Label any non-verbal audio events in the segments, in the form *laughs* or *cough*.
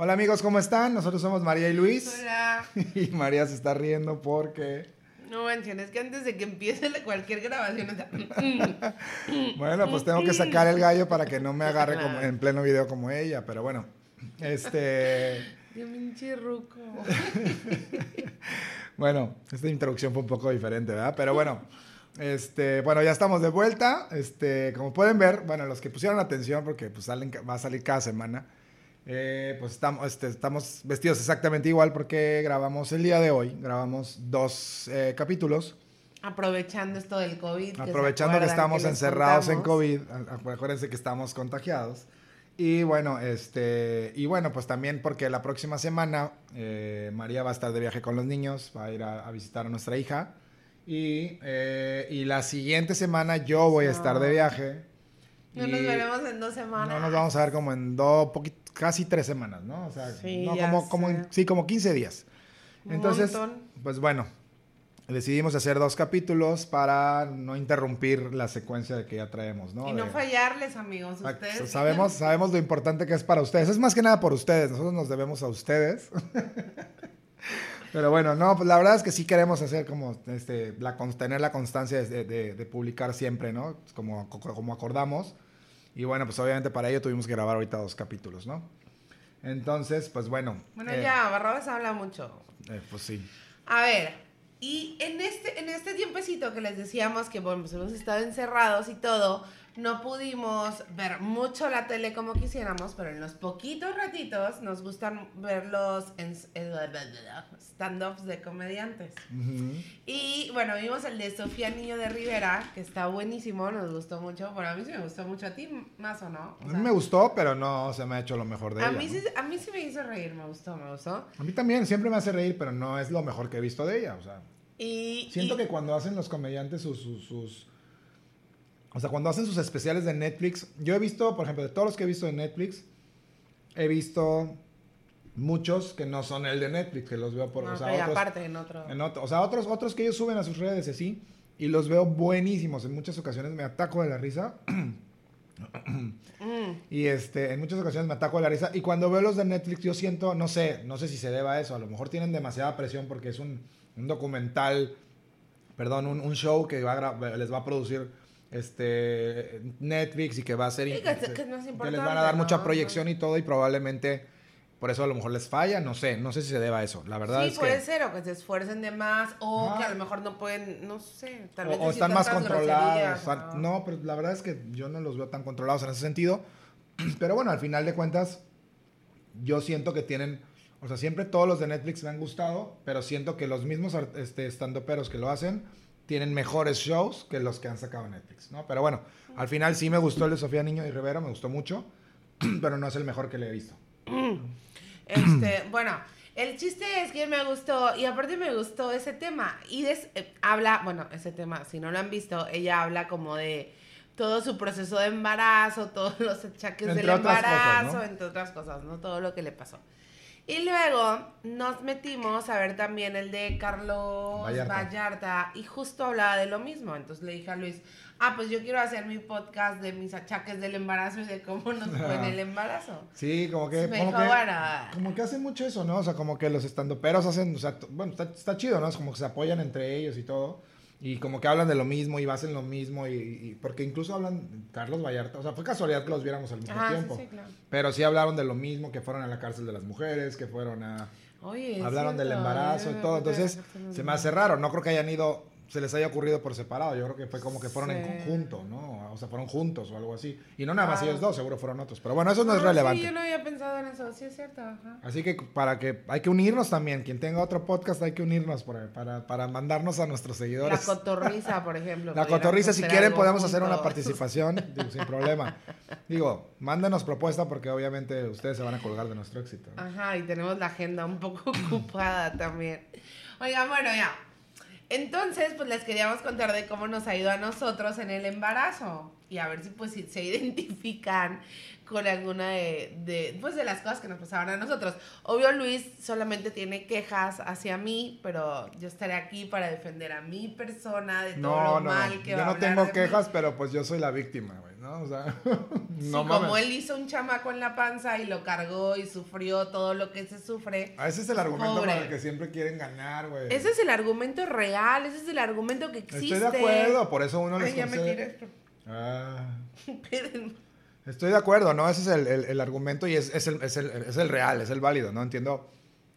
Hola amigos, ¿cómo están? Nosotros somos María y Luis. Hola. *laughs* Y María se está riendo porque... No manches, es que antes de que empiece la- cualquier grabación, o sea, Bueno, pues tengo que sacar el gallo para que no me agarre como en pleno video como ella, pero bueno. Este... *laughs* Qué pinche ruco. *laughs* Bueno, esta introducción fue un poco diferente, ¿verdad? Pero bueno, este, bueno, ya estamos de vuelta. Este, como pueden ver, bueno, los que pusieron atención, porque pues salen, va a salir cada semana, eh, pues estamos, este, estamos vestidos exactamente igual porque grabamos el día de hoy, grabamos dos eh, capítulos, Aprovechando esto del COVID. aprovechando que estamos les encerrados en contamos. COVID, a- acuérdense que estamos contagiados. Y bueno, este, y bueno, pues también porque la próxima semana eh, María va a estar de viaje con los niños, va a ir a, a visitar a nuestra hija. Y, eh, y la siguiente semana yo voy a estar de viaje. No nos veremos en dos semanas. No nos vamos a ver como en dos, poquit- casi tres semanas, ¿no? O sea, Sí, no, como, sí, como 15 días. Entonces, pues bueno, decidimos hacer dos capítulos para no interrumpir la secuencia que ya traemos, ¿no? Y no De- fallarles, amigos. Ustedes. Sabemos, *laughs* sabemos lo importante que es para ustedes. Es más que nada por ustedes. Nosotros nos debemos a ustedes. *laughs* Pero bueno, no, pues la verdad es que sí queremos hacer como, este, la, tener la constancia de, de- de publicar siempre, ¿no? Como, como acordamos. Y bueno, pues obviamente para ello tuvimos que grabar ahorita dos capítulos, ¿no? Entonces, pues bueno. Bueno, eh, ya, Barrabás habla mucho. eh, pues sí. A ver, y en este, en este tiempecito que les decíamos que bueno, pues hemos estado encerrados y todo, no pudimos ver mucho la tele como quisiéramos, pero en los poquitos ratitos nos gustan ver los stand-ups de comediantes. Y bueno, vimos el de Sofía Niño de Rivera, que está buenísimo, nos gustó mucho. Bueno, a mí sí me gustó mucho, a ti más o no. O A mí sea, me gustó, pero no se me ha hecho lo mejor de a ella. mí, ¿no? sí, a mí sí me hizo reír, me gustó, me gustó. A mí también, siempre me hace reír, pero no es lo mejor que he visto de ella. O sea, Y, siento y- que cuando hacen los comediantes sus, sus, sus- O sea, cuando hacen sus especiales de Netflix, yo he visto, por ejemplo, de todos los que he visto de Netflix, he visto muchos que no son el de Netflix, que los veo por... No, o sea, otros, aparte en otro. en otro- o sea, otros, otros que ellos suben a sus redes así, y los veo buenísimos. En muchas ocasiones me ataco de la risa. Mm. Y este, en muchas ocasiones me ataco de la risa. Y cuando veo los de Netflix, yo siento, no sé, no sé si se deba a eso. A lo mejor tienen demasiada presión porque es un, un documental, perdón, un, un show que va a les va a producir este Netflix y que va a ser Sí, que es- que es más les van a dar mucha ¿no? proyección y todo y probablemente por eso a lo mejor les falla, no sé, no sé si se deba a eso. La verdad Sí, es puede que ser, o que se esfuercen de más, o Ajá. que a lo mejor no pueden, no sé, tal o, vez o están decir más controlados. o ¿no? No, pero la verdad es que yo no los veo tan controlados en ese sentido. *clears throat* Pero bueno, al final de cuentas, yo siento que tienen, o sea, siempre todos los de Netflix me han gustado, pero siento que los mismos este, estandoperos que lo hacen tienen mejores shows que los que han sacado en Netflix, ¿no? Pero bueno, al final sí me gustó el de Sofía Niño y Rivera, me gustó mucho, *clears throat* pero no es el mejor que le he visto. Este, *clears throat* bueno, el chiste es que me gustó, y aparte me gustó ese tema, y des- eh, habla, bueno, ese tema, si no lo han visto, ella habla como de todo su proceso de embarazo, *laughs* todos los achaques Entre del otras cosas, embarazo, ¿no? entre otras cosas, ¿no? Todo lo que le pasó. Y luego nos metimos a ver también el de Carlos Vallarta. Vallarta. y justo hablaba de lo mismo. Entonces le dije a Luis, ah, pues yo quiero hacer mi podcast de mis achaques del embarazo y de cómo nos fue en *laughs* el embarazo. Sí, como que... Me como dijo, que- bueno, Como que hacen mucho eso, ¿no? O sea, como que los estandoperos hacen, o sea, bueno, está, está chido, ¿no? Es como que se apoyan entre ellos y todo. Y como que hablan de lo mismo y hacen lo mismo. Y, y- porque incluso hablan, Carlos Vallarta, o sea, fue casualidad que los viéramos al mismo Ajá, sí, tiempo. sí, claro. Pero sí hablaron de lo mismo, que fueron a la cárcel de las mujeres, que fueron a... Oye, hablaron del embarazo y yo todo. Entonces, se me hace raro. No creo que hayan ido, se les haya ocurrido por separado. Yo creo que fue como que fueron en Sí. conjunto, ¿no? O sea, fueron juntos o algo así. Y no nada más Ah. ellos dos, seguro fueron otros. Pero bueno, eso no es Ah, relevante. Sí, yo no había pensado en eso, sí es cierto. Ajá. Así que para que hay que unirnos también. Quien tenga otro podcast hay que unirnos para, para, para mandarnos a nuestros La seguidores. cotorriza, por ejemplo. *laughs* La cotorriza, si quieren podemos hacer una participación *laughs* digo, sin problema. Digo, mándenos propuesta porque obviamente ustedes se van a colgar de nuestro éxito. ¿no? Ajá, y tenemos la agenda un poco *laughs* ocupada también. Oigan, bueno, ya. Entonces, pues les queríamos contar de cómo nos ha ido a nosotros en el embarazo. Y a ver si pues si se *laughs* identifican con alguna de, de, pues de las cosas que nos pasaban a nosotros. Obvio Luis solamente tiene quejas hacia mí, pero yo estaré aquí para defender a mi persona de todo lo mal que yo va no a hablar tengo quejas, mí. pero pues yo soy la víctima, güey, ¿no? O sea, *laughs* Sí, no como mames. él hizo un chamaco en la panza y lo cargó y sufrió todo lo que se sufre. Ah, Ese es el argumento Pobre. para el que siempre quieren ganar, güey. Ese es el argumento real, ese es el argumento que existe. Estoy de acuerdo, por eso uno les Ay, ya me tiré. Ah. *laughs* Estoy de acuerdo, ¿no? Ese es el, el- el argumento y es, es el, es, el, es el real, es el válido, ¿no? Entiendo,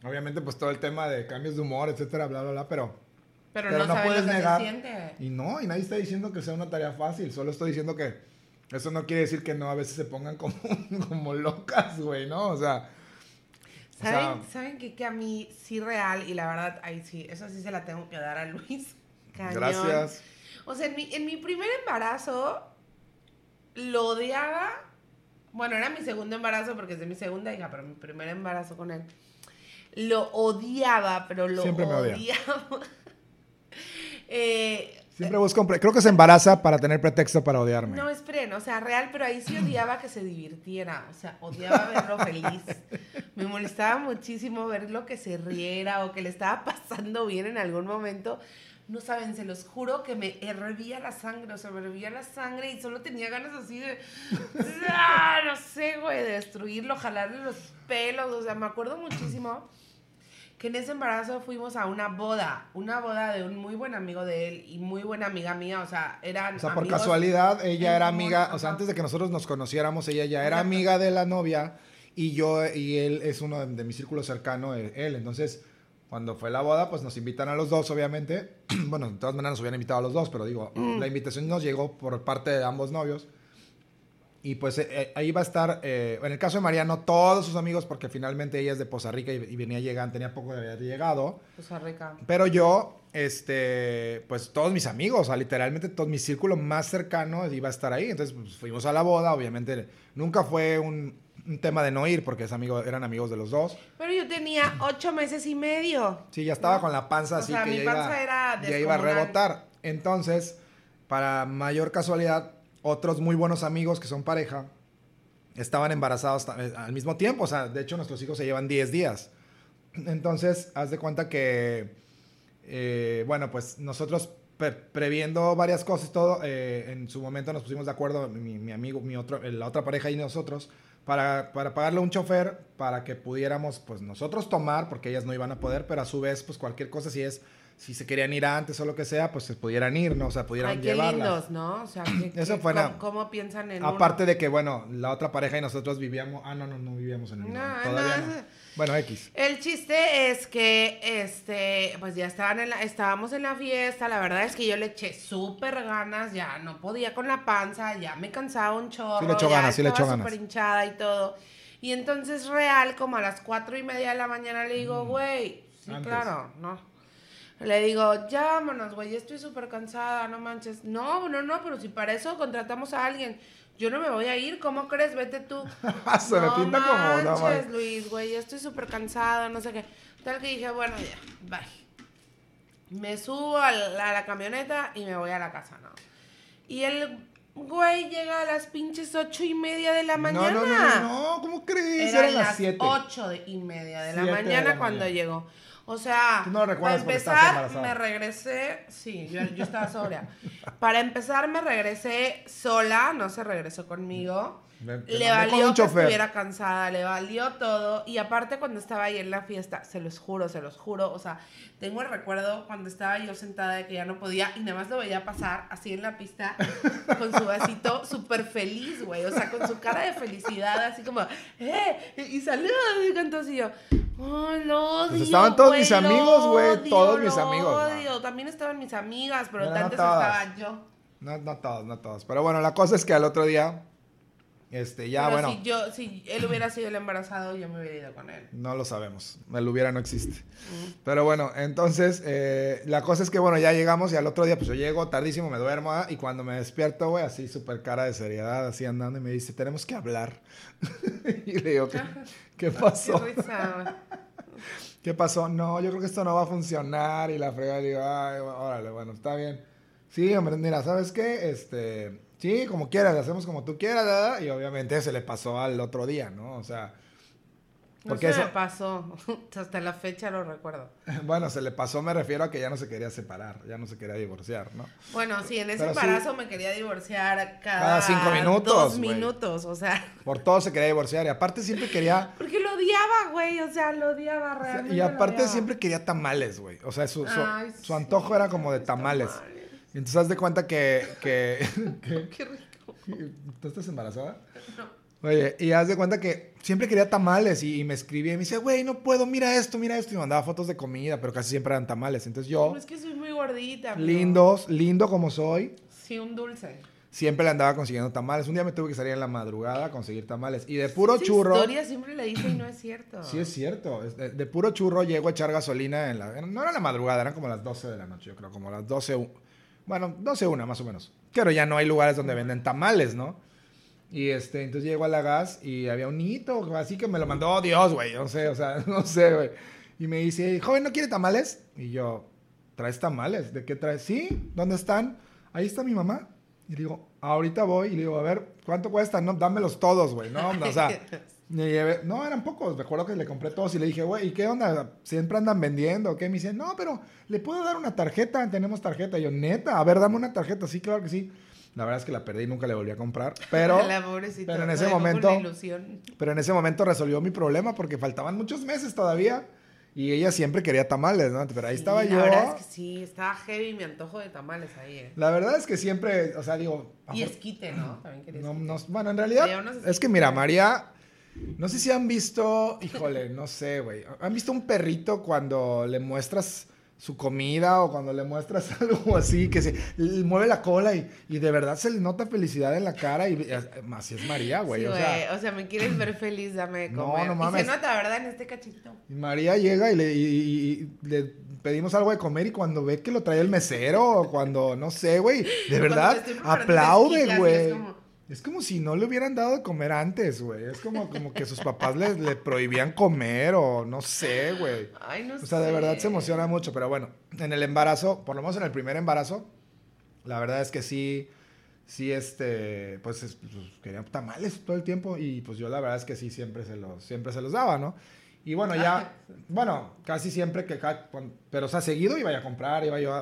obviamente, pues todo el tema de cambios de humor, etcétera, bla, bla, bla, pero... Pero, Pero no, no saben puedes que negar. Y no, y nadie está diciendo que sea una tarea fácil, solo estoy diciendo que eso no quiere decir que no a veces se pongan como, *laughs* como locas, güey, ¿no? O sea... o sea, ¿Saben, ¿Saben qué? Que a mí sí real, y la verdad, ahí sí, eso sí se la tengo que dar a Luis. Cañón. gracias. O sea, en mi, en mi primer embarazo lo odiaba. Bueno, era mi segundo embarazo porque es de mi segunda hija, pero mi primer embarazo con él. Lo odiaba, pero lo Siempre me odia. odiaba. *laughs* eh, Siempre busco un... pre- Creo que se embaraza para tener pretexto para odiarme. no, esperen, o sea, real, pero ahí sí odiaba que se divirtiera, o sea, odiaba verlo feliz. *laughs* Me molestaba muchísimo verlo que se riera o que le estaba pasando bien en algún momento. No saben, se los juro que me hervía la sangre, o sea, me hervía la sangre y solo tenía ganas así de, ¡ah! no sé, güey, de destruirlo, jalarle los pelos, o sea, me acuerdo muchísimo que en ese embarazo fuimos a una boda, una boda de un muy buen amigo de él y muy buena amiga mía, o sea, eran O sea, por casualidad, ella era amiga, o sea, ajá. antes de que nosotros nos conociéramos, ella ya era Exacto. amiga de la novia y yo y él es uno de, de mi círculo cercano, él, él. Entonces, cuando fue la boda, pues nos invitan a los dos, obviamente. *clears throat* bueno, de todas maneras nos habían invitado a los dos, pero digo, Mm. la invitación nos llegó por parte de ambos novios. Y pues eh, eh, ahí va a estar, eh, en el caso de Mariano, todos sus amigos, porque finalmente ella es de Poza Rica y, y venía llegando, tenía poco de haber llegado. Costa Rica. Pero yo, este, pues todos mis amigos, o sea, literalmente todo mi círculo más cercano iba a estar ahí. Entonces, pues, fuimos a la boda, obviamente nunca fue un, un tema de no ir porque es amigo, eran amigos de los dos. Pero yo tenía ocho meses y medio. Sí, ya estaba ¿No? con la panza O así sea, que mi ya, panza iba, era ya iba a rebotar. Entonces, para mayor casualidad, otros muy buenos amigos que son pareja estaban embarazados eh, al mismo tiempo. O sea, de hecho, nuestros hijos se llevan 10 días. Entonces, haz de cuenta que, eh, bueno, pues nosotros pre- previendo varias cosas todo, eh, en su momento nos pusimos de acuerdo, mi, mi amigo, mi otro, la otra pareja y nosotros, para, para pagarle un chofer para que pudiéramos, pues nosotros tomar, porque ellas no iban a poder, pero a su vez, pues cualquier cosa, si es, si se querían ir antes o lo que sea, pues se pudieran ir, ¿no? O sea, pudieran Ay, qué llevarlas. lindos, ¿no? O sea, *clears throat* que, Eso que- fue ¿cómo, piensan en Aparte de que, bueno, la otra pareja y nosotros vivíamos, ah, no, no, no vivíamos en el mismo, No, todavía no, no. Bueno, X. El chiste es que, este, pues ya estaban en la, estábamos en la fiesta, la verdad es que yo le eché súper ganas, ya no podía con la panza, ya me cansaba un chorro, Sí le echó ganas, sí le echó ganas. hinchada y todo. Y entonces real, como a las cuatro y media de la mañana le digo, güey, sí, Mm. Antes. claro, no. Le digo, ya vámonos, güey, ya estoy súper cansada, no manches. No, no, no, pero si para eso contratamos a alguien. Yo no me voy a ir, ¿cómo crees? Vete tú. *laughs* Se me no pinta como, no, manches. Luis, güey, ya estoy súper cansada, no sé qué. Tal que dije, bueno, ya, bye. Me subo a la, a la camioneta y me voy a la casa, ¿no? Y el güey llega a las pinches ocho y media de la No, mañana. no, no, no, no, ¿cómo crees? Eran Eran las 7. ocho de- y media de la Siete de mañana la cuando mañana. llegó. O sea, no para empezar, me regresé. Sí, yo, yo estaba sobria. para empezar, me regresé sola, no se regresó conmigo. Me- Le valió que estuviera cansada, le valió todo. Y aparte, cuando estaba ahí en la fiesta, se los juro, se los juro. O sea, tengo el recuerdo cuando estaba yo sentada de que ya no podía y nada más lo veía pasar así en la pista con su vasito *laughs* súper feliz, güey. O sea, con su cara de felicidad, así como, ¡eh! Y, saludos, y así yo. ¡Ay, lo odio! Pues estaban todos mis amigos, güey, todos mis amigos, ¿no? odio. También estaban mis amigas, pero no antes todas. estaba yo. No, no todos, no todos. Pero bueno, la cosa es que al otro día, este, ya pero bueno, si yo, si él hubiera sido el embarazado, yo me hubiera ido con él. no lo sabemos. El hubiera no existe. Mm. Pero bueno, entonces, eh, la cosa es que bueno, ya llegamos y al otro día, pues yo llego tardísimo, me duermo ah, y cuando me despierto, güey, así súper cara de seriedad, así andando y me dice, tenemos que hablar. *laughs* y le digo, ¿qué, qué pasó? *laughs* ¿Qué pasó? No, yo creo que esto no va a funcionar. Y la frega, le digo, ay, órale, bueno, está bien. Sí, hombre, mira, ¿sabes qué? Este, sí, como quieras, hacemos como tú quieras, ¿verdad? y obviamente se le pasó al otro día, ¿no? O sea, porque no se me pasó, *laughs* hasta la fecha lo recuerdo. *laughs* Bueno, se le pasó, me refiero a que ya no se quería separar, ya no se quería divorciar, ¿no? Bueno, sí, en ese embarazo me quería divorciar cada, cada cinco minutos. Dos minutos, o sea. Por todo se quería divorciar y aparte siempre quería. *laughs* Porque lo odiaba, güey, o sea, lo odiaba realmente. y aparte siempre quería tamales, güey. O sea, su, su, antojo era como de tamales. Entonces haz de cuenta que. *laughs* que, Qué rico. ¿Tú estás embarazada? No. Oye, y haz de cuenta que siempre quería tamales y, me escribía y me decía, güey, no puedo, mira esto, mira esto. Y me mandaba fotos de comida, pero casi siempre eran tamales. Entonces yo... es que soy muy gordita. Lindos, lindo como soy. Sí, un dulce. Siempre le andaba consiguiendo tamales. Un día me tuve que salir en la madrugada a conseguir tamales. Y de puro churro... historia siempre le dice y no es cierto. Sí, es cierto. De, puro churro llego a echar gasolina en la... No era la madrugada, eran como las 12 de la noche, yo creo, como las 12... Bueno, 12 una más o menos. Pero ya no hay lugares donde venden tamales, ¿no? Y este, entonces llego a la gas y había un hito, así que me lo mandó Dios, güey. No sé, o sea, *laughs* no sé, güey. Y me dice, joven, ¿no quiere tamales? Y yo, ¿traes tamales? ¿De qué traes? Sí, ¿dónde están? Ahí está mi mamá. Y digo, ahorita voy. Y le digo, a ver, ¿cuánto cuestan? No, dámelos todos, güey. No, o sea, *laughs* llevé, no, eran pocos. Recuerdo que le compré todos y le dije, güey, ¿y qué onda? ¿Siempre andan vendiendo? ¿Qué? Me dice, no, pero ¿le puedo dar una tarjeta? Tenemos tarjeta. Y yo, neta, a ver, dame una tarjeta. Sí, claro que sí. La verdad es que la perdí y nunca le volví a comprar. Pero, *laughs* pero en ese momento. Pero en ese momento resolvió mi problema porque faltaban muchos meses todavía. Y ella siempre quería tamales, ¿no? Pero ahí estaba yo. La verdad es que sí, estaba heavy mi antojo de tamales ahí. Eh. La verdad es que siempre, o sea, digo. Y esquite, ¿no? También quería no, no, Bueno, en realidad. Es que mira, María. No sé si han visto. Híjole, no sé, güey. ¿Han visto un perrito cuando le muestras su comida o cuando le muestras *laughs* algo así, que se mueve la cola y, y de verdad se le nota felicidad en la cara y así es María, güey. o, sea, o sea, me quieres ver feliz, dame de comer. No, no mames. Y se nota, ¿verdad? En este cachito. Y María llega y le, y, le pedimos algo de comer y cuando ve que lo trae el mesero o cuando, no sé, güey, de verdad, aplaude, güey. Es como si no le hubieran dado de comer antes, güey. Es como, como que sus papás le, le prohibían comer o no sé, güey. Ay, no sé. O sea, de verdad se emociona mucho. Pero bueno, en el embarazo, por lo menos en el primer embarazo, la verdad es que sí, sí, este, pues, pues querían tamales todo el tiempo. Y pues yo la verdad es que sí, siempre se los, siempre se los daba, ¿no? Y bueno, ya, bueno, casi siempre que, pero o sea, seguido iba a comprar, iba yo,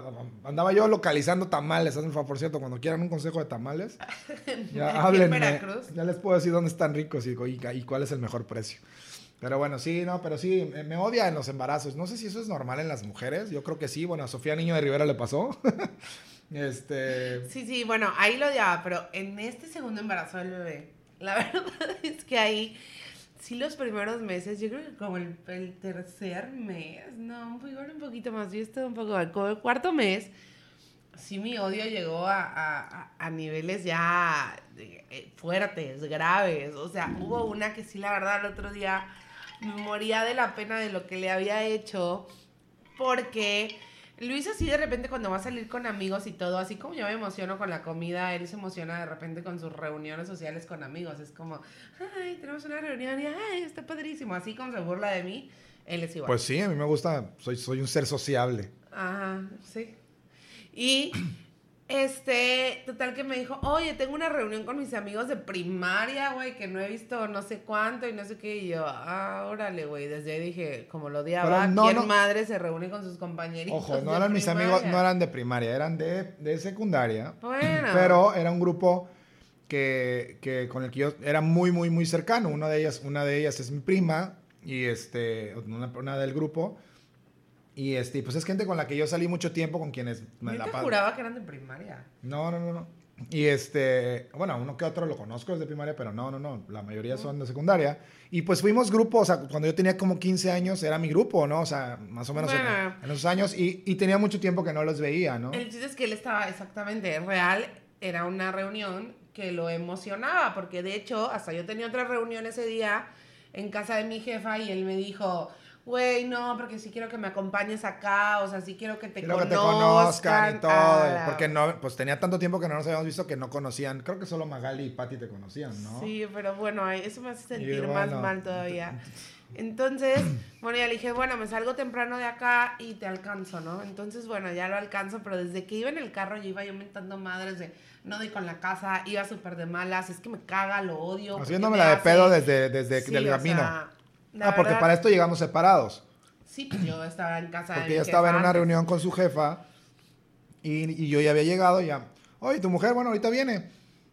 andaba yo localizando tamales, hacen por cierto, cuando quieran un consejo de tamales, *laughs* ya háblenme, ya les puedo decir dónde están ricos y, y, cuál es el mejor precio. Pero bueno, sí, no, pero sí, me, odia en los embarazos. No sé si eso es normal en las mujeres, yo creo que sí, bueno, a Sofía Niño de Rivera le pasó. *laughs* este... Sí, sí, bueno, ahí lo odiaba, pero en este segundo embarazo del bebé, la *laughs* verdad es que ahí sí los primeros meses, yo creo que como el, tercer mes, no, igual un poquito más, yo estoy un poco como el cuarto mes, sí mi odio llegó a, a, niveles ya eh, fuertes, graves, o sea, hubo una que sí, la verdad, el otro día moría de la pena de lo que le había hecho, porque Luis así de repente cuando va a salir con amigos y todo, así como yo me emociono con la comida, él se emociona de repente con sus reuniones sociales con amigos. Es como, ay, tenemos una reunión y ay, está padrísimo. Así como se burla de mí, él es igual. Pues sí, a mí me gusta, soy, soy un ser sociable. Ajá, sí. Y este, total que me dijo, oye, tengo una reunión con mis amigos de primaria, güey, que no he visto no sé cuánto y no sé qué. Y yo, ah, órale, güey. Desde ahí dije, como lo odiaba, ¿quién madre se reúne con sus compañeritos? Ojo, no eran mis amigos, no eran de primaria, eran de, de secundaria. Bueno. Pero era un grupo que, que, con el que yo era muy, muy, muy cercano. Una de ellas, una de ellas es mi prima y este, una, una del grupo. Y este, pues es gente con la que yo salí mucho tiempo, con quienes me yo te juraba que eran de primaria. No, no, no, no. Y este, bueno, uno que otro lo conozco desde primaria, pero no, no, no, la mayoría son de secundaria. Y pues fuimos grupo, o sea, cuando yo tenía como 15 años era mi grupo, ¿no? O sea, más o menos en, esos años y, y, tenía mucho tiempo que no los veía, ¿no? El chiste es que él estaba exactamente real, era una reunión que lo emocionaba, porque de hecho, hasta yo tenía otra reunión ese día en casa de mi jefa y él me dijo, güey, no, porque sí quiero que me acompañes acá, o sea, sí quiero que te quiero conozcan. que te conozcan y todo. Porque no, pues tenía tanto tiempo que no nos habíamos visto que no conocían. Creo que solo Magali y Patti te conocían, ¿no? Sí, pero bueno, eso me hace sentir más mal todavía. Entonces, bueno, ya le dije, bueno, me salgo temprano de acá y te alcanzo, ¿no? Entonces, bueno, ya lo alcanzo, pero desde que iba en el carro, yo iba yo mentando madres de, no doy con la casa, iba súper de malas, es que me caga, lo odio. Haciéndome me la de hace- pedo desde, desde Sí, el camino. sea, la ah, porque para esto llegamos separados. Sí, pues yo estaba en casa de Porque mi ella estaba en una antes. reunión con su jefa y, y yo ya había llegado ya. Oye, tu mujer, bueno, ahorita viene.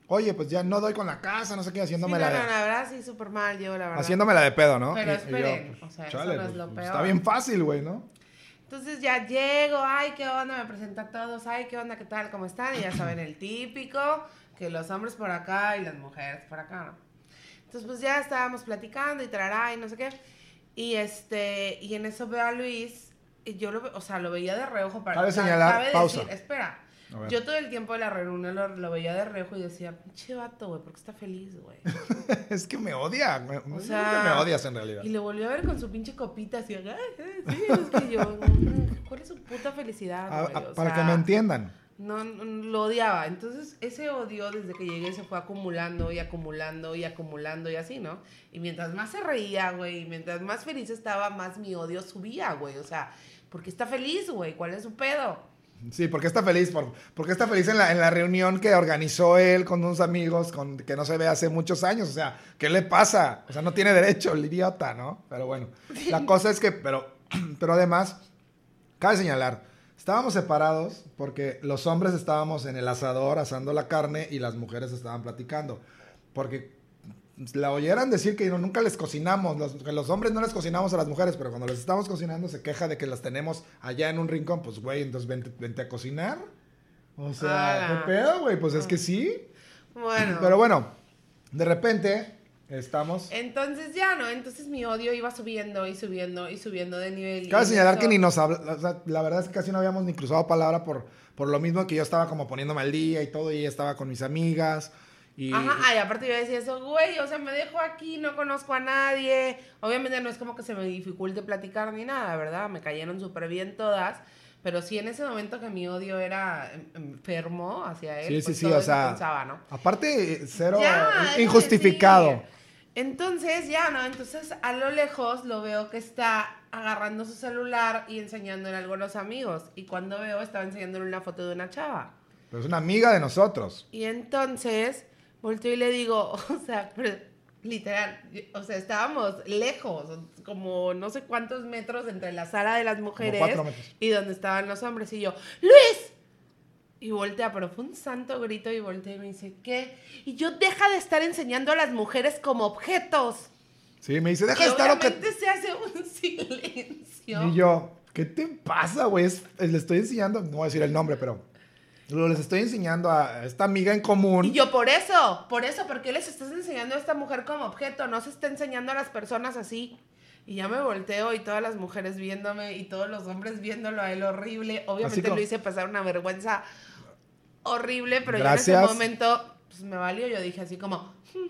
Oye, pues ya no doy con la casa, no sé qué, Sí, haciéndome no, la no, de, la verdad sí, súper mal, yo la verdad. haciéndome la de pedo, ¿no? Pero Y- y esperen, o sea, eso no es lo pues, peor. Está bien fácil, güey, ¿no? Entonces ya llego, ay, qué onda, me presenta a todos, ay, qué onda, qué tal, cómo están, y ya saben el típico, que los hombres por acá y las mujeres por acá, ¿no? Entonces pues ya estábamos platicando y trará y no sé qué, y este, y en eso veo a Luis, y yo lo, o sea, lo veía de reojo para... Cabe sea, señalar, cabe pausa. decir, espera, yo todo el tiempo de la reunión lo, lo veía de reojo y decía, pinche vato, güey, porque está feliz, güey. *laughs* es que me odia. Me, O sea, me odias en realidad. Y le volvió a ver con su pinche copita así, sí, es que yo, *laughs* ¿cuál es su puta felicidad, A- güey? a- O Ah, para sea, que me entiendan. No, no, lo odiaba. Entonces, ese odio desde que llegué se fue acumulando y acumulando y acumulando y así, ¿no? Y mientras más se reía, güey, y mientras más feliz estaba, más mi odio subía, güey. O sea, porque está feliz, güey? ¿Cuál es su pedo? Sí, porque está feliz, por, porque está feliz en la, en la reunión que organizó él con unos amigos con, que no se ve hace muchos años. O sea, ¿qué le pasa? O sea, no tiene derecho, el idiota, ¿no? Pero bueno, la cosa es que, pero, *clears throat* pero además, cabe señalar, estábamos separados porque los hombres estábamos en el asador asando la carne y las mujeres estaban platicando. Porque la oyeran decir que no, nunca les cocinamos, los, que los hombres no les cocinamos a las mujeres, pero cuando les estamos cocinando se queja de que las tenemos allá en un rincón, pues güey, entonces vente, vente a cocinar. O sea. ¿qué pedo, güey? Pues es que sí. Bueno. Pero bueno, de repente estamos... Entonces ya, ¿no? Entonces mi odio iba subiendo y subiendo y subiendo de nivel. Cabe señalar eso- que ni nos habla, o sea, la verdad es que casi no habíamos ni cruzado palabra por, por lo mismo que yo estaba como poniéndome al día y todo, y ella estaba con mis amigas. Y, Ajá, ay, aparte yo decía eso, güey, o sea, me dejo aquí, no conozco a nadie. Obviamente no es como que se me dificulte platicar ni nada, ¿verdad? Me cayeron súper bien todas. Pero sí en ese momento que mi odio era enfermo hacia él, Sí, sí, pues sí, todo o sea, pensaba, ¿no? aparte, cero Ya, injustificado. Entonces, ya, ¿no? Entonces, a lo lejos lo veo que está agarrando su celular y enseñándole algo a los amigos. Y cuando veo, estaba enseñándole una foto de una chava. Pero es una amiga de nosotros. Y entonces volteo y le digo, *laughs* o sea, pero, literal, o sea, estábamos lejos, como no sé cuántos metros entre la sala de las mujeres y donde estaban los hombres. Y yo, ¡Luis! Y voltea, pero fue un santo grito y voltea y me dice, ¿qué? Y yo, deja de estar enseñando a las mujeres como objetos. Sí, me dice, deja Y de estar... o que-". obviamente se hace un *laughs* silencio. Y yo, ¿qué te pasa, güey? Es- Le estoy enseñando, no voy a decir el nombre, pero lo- les estoy enseñando a esta amiga en común. Y yo, por eso, por eso, porque les estás enseñando a esta mujer como objeto, no se está enseñando a las personas así. Y ya me volteo y todas las mujeres viéndome y todos los hombres viéndolo a él horrible. Obviamente como- lo hice pasar una vergüenza horrible, pero yo en ese momento pues, me valió. Yo dije así como, "Hmm,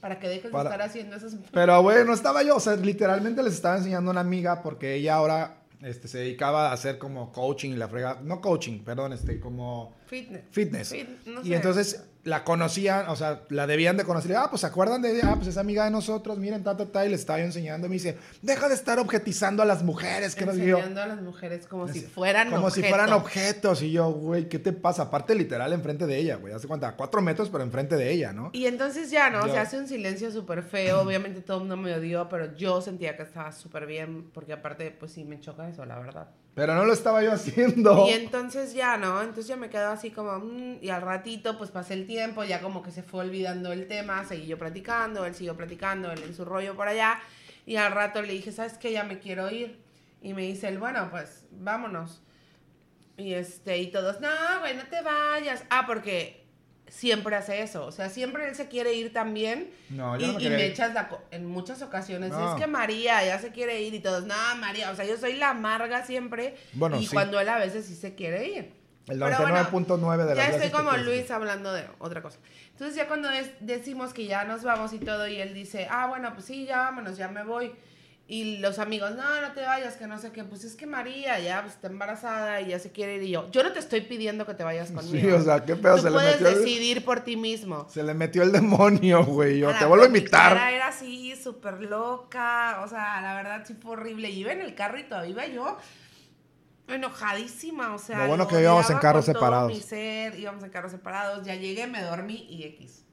para que dejes Para- de estar haciendo esas... *laughs* Pero, güey, no estaba yo. O sea, literalmente les estaba enseñando a una amiga porque ella ahora este, se dedicaba a hacer como coaching y la frega. No coaching, perdón, este, como Fitness. fitness. Fit- no y entonces la conocían, o sea, la debían de conocer. Ah, pues se acuerdan de ella, ah, pues es amiga de nosotros, miren, ta, ta, ta, y les estaba enseñando. Y me dice, deja de estar objetizando a las mujeres. Que. Enseñando a las mujeres como si fueran Como si objeto. fueran objetos. Y yo, güey, ¿qué te pasa? Aparte, literal, enfrente de ella, güey. Hace cuenta, a cuatro metros, pero enfrente de ella, ¿no? Y entonces ya, ¿no? Yo- Se hace un silencio súper feo. *clears throat* Obviamente todo el mundo me odió, pero yo sentía que estaba súper bien, porque aparte, pues sí, me choca eso, la verdad. Pero no lo estaba yo haciendo. Y entonces ya, ¿no? Entonces ya me quedo así como, mm, y al ratito, pues pasé el tiempo, ya como que se fue olvidando el tema, seguí yo platicando, él siguió platicando, él en su rollo por allá, y al rato le dije, ¿sabes qué? Ya me quiero ir. Y me dice él, bueno, pues vámonos. Y este, y todos, no, güey, no te vayas. Ah, porque siempre hace eso, o sea, siempre él se quiere ir también. No, y, yo no me y me echas la co- en muchas ocasiones, No. es que María ya se quiere ir y todos, no, María, o sea, yo soy la amarga siempre. Bueno, y sí. cuando él a veces sí se quiere ir. El Pero bueno, 99.9 de las Ya estoy como. Luis hablando de otra cosa. Entonces ya cuando es- decimos que ya nos vamos y todo y él dice, ah, bueno, pues sí, ya vámonos, ya me voy. Y los amigos, no, no te vayas, que no sé qué. Pues es que María ya pues, está embarazada y ya se quiere ir. Y yo, yo no te estoy pidiendo que te vayas conmigo. Sí, o sea, qué pedo Tú se le puedes metió. el- decidir por ti mismo. Se le metió el demonio, güey. Yo te vuelvo a pero mi invitar. cara era así, súper loca. O sea, la verdad sí fue horrible. Y iba en el carro y todavía iba yo enojadísima. O sea, Lo bueno que íbamos en carros todo separados. mi ser, íbamos en carros separados. Ya llegué, me dormí y X.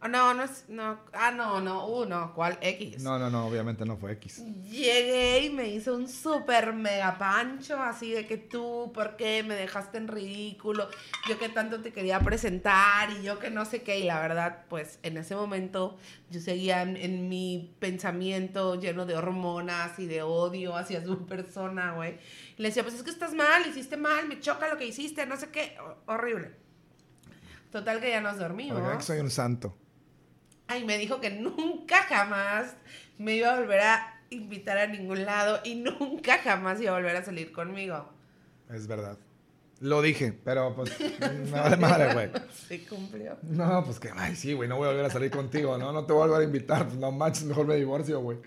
Oh, no, no es. No, ah, no, no. Uh, no. ¿Cuál X? No, no, no, obviamente no fue X. Llegué y me hizo un súper mega pancho, así de que tú, ¿por qué me dejaste en ridículo? Yo que tanto te quería presentar y yo que no sé qué. Y la verdad, pues en ese momento yo seguía en, en mi pensamiento lleno de hormonas y de odio hacia su persona, güey. Y le decía, pues es que estás mal, hiciste mal, me choca lo que hiciste, no sé qué. Ho- horrible. Total que ya nos dormimos. Porque que soy un santo. Ay, me dijo que nunca jamás me iba a volver a invitar a ningún lado y nunca jamás iba a volver a salir conmigo. Es verdad. Lo dije, pero pues *laughs* me vale madre, güey. Se cumplió. No, pues que, ay, sí, güey, no voy a volver a salir contigo, ¿no? No te voy a volver a invitar, pues no manches, mejor me divorcio, güey.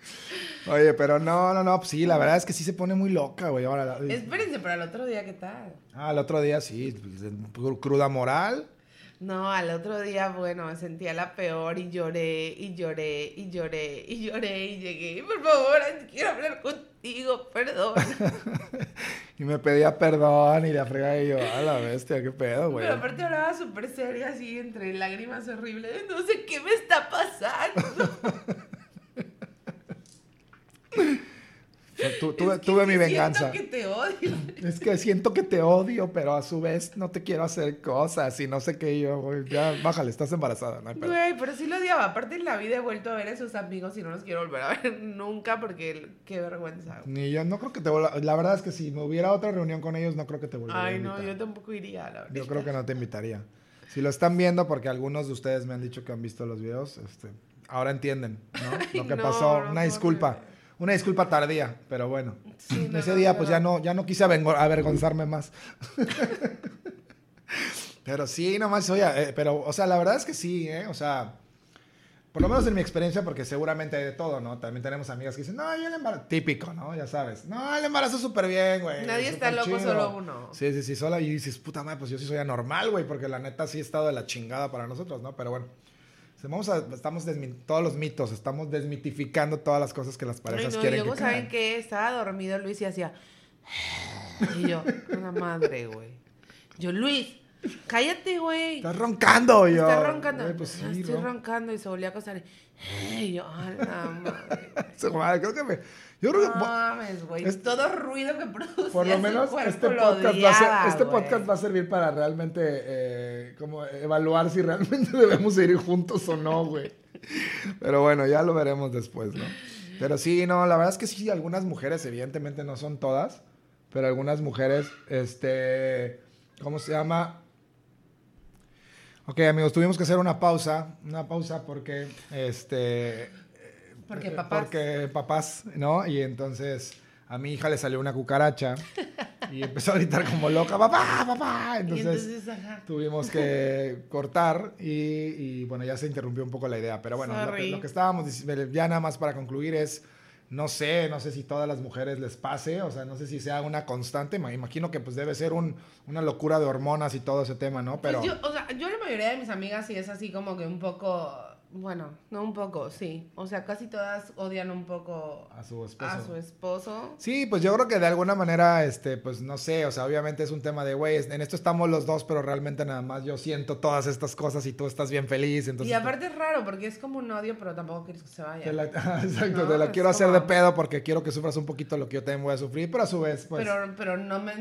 Oye, pero no, no, no, pues sí, la verdad es que sí se pone muy loca, güey. Ahora, la- Espérense, pero al otro día, ¿qué tal? ah, el otro día sí, pues, cruda moral. No, al otro día, bueno, me sentía la peor y lloré y lloré y lloré y lloré y llegué. Por favor, quiero hablar contigo, perdón. *laughs* Y me pedía perdón y la fregada y yo, a la bestia, qué pedo, güey. Pero aparte hablaba súper seria, así, entre lágrimas horribles. No sé qué me está pasando. *laughs* Tu- tuve Es que tuve mi venganza. Siento que te odio. *laughs* Es que siento que te odio, pero a su vez no te quiero hacer cosas y no sé qué yo, güey. Ya, bájale, estás embarazada, no hay. Güey, pero sí lo odiaba. Aparte en la vida he vuelto a ver a esos amigos y no los quiero volver a ver *laughs* nunca porque qué vergüenza. güey. Ni yo, no creo que te vuelva. La verdad es que si me hubiera otra reunión con ellos, no creo que te volviera a Ay, invitar. no, yo tampoco iría, la verdad. Yo creo que no te invitaría. Si lo están viendo, porque algunos de ustedes me han dicho que han visto los videos, este, ahora entienden, ¿no? *laughs* Lo que no, pasó. no, Una disculpa. Una disculpa tardía, pero bueno. Sí, no, Ese día, no, pues no. ya no, ya no quise avergonzarme más. *laughs* pero sí, nomás, oye, eh, pero, o sea, la verdad es que sí, ¿eh? O sea, por lo menos en mi experiencia, porque seguramente hay de todo, ¿no? También tenemos amigas que dicen, no, yo el embarazo, típico, ¿no? Ya sabes, no, el embarazo súper bien, güey. Nadie está loco, chido". solo uno. Sí, sí, sí, sola y dices, puta madre, pues yo sí soy anormal, güey, porque la neta sí ha estado de la chingada para nosotros, ¿no? Pero bueno, vamos a, estamos todos los mitos, estamos desmitificando todas las cosas que las Ay, parejas no, y quieren luego que saben que estaba dormido Luis y hacía. *sighs* Y yo, una madre, güey. Yo, Luis, cállate, güey. Estás roncando, yo. Estás roncando. Güey, pues sí, "Ah, Estoy ron- roncando y se volvió a acostar. y, yo, a la madre. *laughs* Se- madre, creo que me- yo creo que No mames, güey. es- Todo ruido que produce. por lo menos este podcast, va a ser, este podcast va a servir para realmente eh, como evaluar si realmente *laughs* debemos ir juntos o no, güey. Pero bueno, ya lo veremos después, ¿no? Pero sí, no, la verdad es que sí, algunas mujeres, evidentemente no son todas, pero algunas mujeres, este, ¿cómo se llama? Ok, amigos, tuvimos que hacer una pausa, una pausa porque, este... Porque eh, papás. Porque papás, ¿no? Y entonces a mi hija le salió una cucaracha y *laughs* empezó a gritar como loca, papá, papá. Entonces, entonces, tuvimos que *laughs* cortar y, y, bueno, ya se interrumpió un poco la idea. Pero bueno, lo que, lo que estábamos diciendo, ya nada más para concluir es, no sé, no sé si todas las mujeres les pase, o sea, no sé si sea una constante, me imagino que pues debe ser un, una locura de hormonas y todo ese tema, ¿no? Pero... Pues yo, o sea, yo la mayoría de mis amigas sí es así como que un poco, bueno, no un poco, sí. O sea, casi todas odian un poco A su esposo. a su esposo. Sí, pues yo creo que de alguna manera, este, pues no sé, o sea, obviamente es un tema de, güey, en esto estamos los dos, pero realmente nada más yo siento todas estas cosas y tú estás bien feliz, entonces... y aparte es raro porque es como un odio, pero tampoco quieres que se vaya. la, exacto, No, te la *laughs* quiero hacer como- de pedo porque quiero que sufras un poquito lo que yo también voy a sufrir, pero a su vez, pues... Pero, pero no me...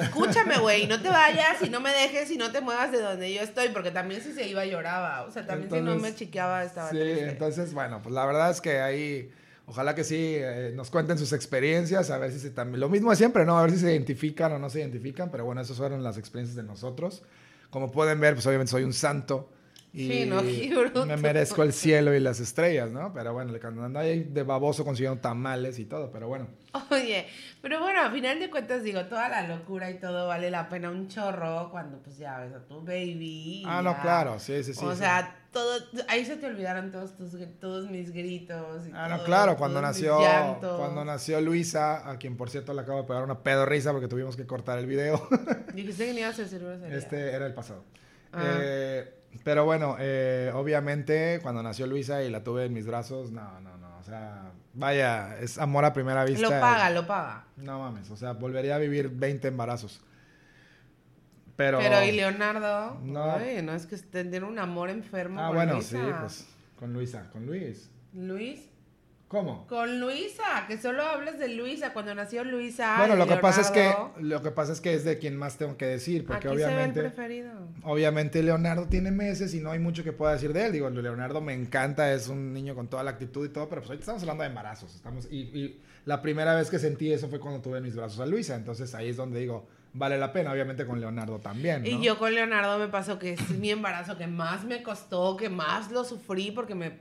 Escúchame, güey, no te vayas y no me dejes y no te muevas de donde yo estoy, porque también si se iba lloraba. O sea, también si no me chiqueaba estaba Sí, triste. entonces, bueno, pues la verdad es que ahí, ojalá que sí, eh, nos cuenten sus experiencias, a ver si se también, lo mismo de siempre, ¿no? A ver si se identifican o no se identifican, pero bueno, esas fueron las experiencias de nosotros. Como pueden ver, pues obviamente soy un santo Y Sí, no, *laughs* bruto. me merezco el cielo y las estrellas, ¿no? Pero bueno, cuando ando ahí de baboso consiguiendo tamales y todo, pero bueno. Oye, pero bueno, a final de cuentas digo, toda la locura y todo vale la pena un chorro cuando pues ya ves a tu baby. Ah, no, claro, sí, sí, sí. o sí. sea, todo, ahí se te olvidaron todos tus, todos mis gritos. y Ah, no, claro, cuando nació, cuando nació Luisa, a quien por cierto le acabo de pegar una pedo risa porque tuvimos que cortar el video. *laughs* Dijiste que no ibas a decir. Este era el pasado. Ah. Eh, pero bueno, eh, obviamente cuando nació Luisa y la tuve en mis brazos, no, no, no. O sea, vaya, es amor a primera vista. Lo paga, lo paga. No mames, o sea, volvería a vivir 20 embarazos. Pero. Pero, y Leonardo, No. Ay, no es que tiene un amor enfermo. Ah, con bueno, Luisa. sí, pues. Con Luisa, con Luis. Luis, ¿Cómo? con Luisa, que solo hablas de Luisa, cuando nació Luisa. bueno, lo que pasa es que lo que pasa es que es de quien más tengo que decir, porque Aquí se ve el obviamente preferido. obviamente Leonardo tiene meses y no hay mucho que pueda decir de él. Digo, Leonardo me encanta, es un niño con toda la actitud y todo, pero pues ahorita estamos hablando de embarazos, estamos y, y la primera vez que sentí eso fue cuando tuve en mis brazos a Luisa, entonces ahí es donde digo, vale la pena, obviamente con Leonardo también, ¿no? Y yo con Leonardo me pasó que es mi embarazo que más me costó, que más lo sufrí porque me,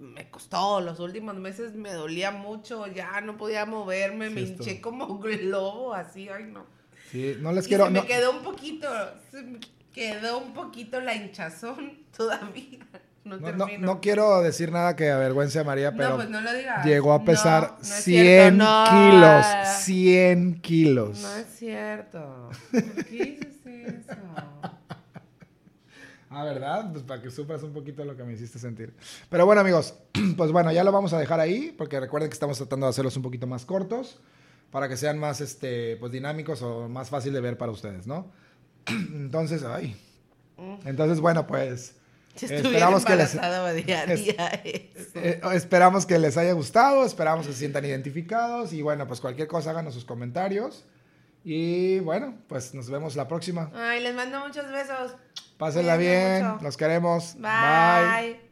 me costó. Los últimos meses me dolía mucho, ya no podía moverme, Sí, me esto- hinché como globo, así, ay no. Sí, no les Y quiero se me quedó un poquito, se me quedó un poquito la hinchazón *laughs* todavía. No, no, no- quiero decir nada que avergüence a María, No, pero pues no lo llegó a pesar no es 100 cierto, no. kilos, 100 kilos. No es cierto. ¿Por qué dices eso? Ah, ¿verdad? Pues para que sufras un poquito lo que me hiciste sentir. Pero bueno, amigos, *clears throat* pues bueno, ya lo vamos a dejar ahí, porque recuerden que estamos tratando de hacerlos un poquito más cortos, para que sean más, este, pues dinámicos o más fácil de ver para ustedes, ¿no? *clears throat* Entonces, ay. Entonces, bueno, pues Si Eh, esperamos que les- eso. eh, esperamos que les haya gustado, esperamos que se sientan identificados y bueno, pues cualquier cosa háganos sus comentarios. Y bueno, pues nos vemos la próxima. Ay, les mando muchos besos. Pásenla Cuídense bien, mucho. los queremos. Bye.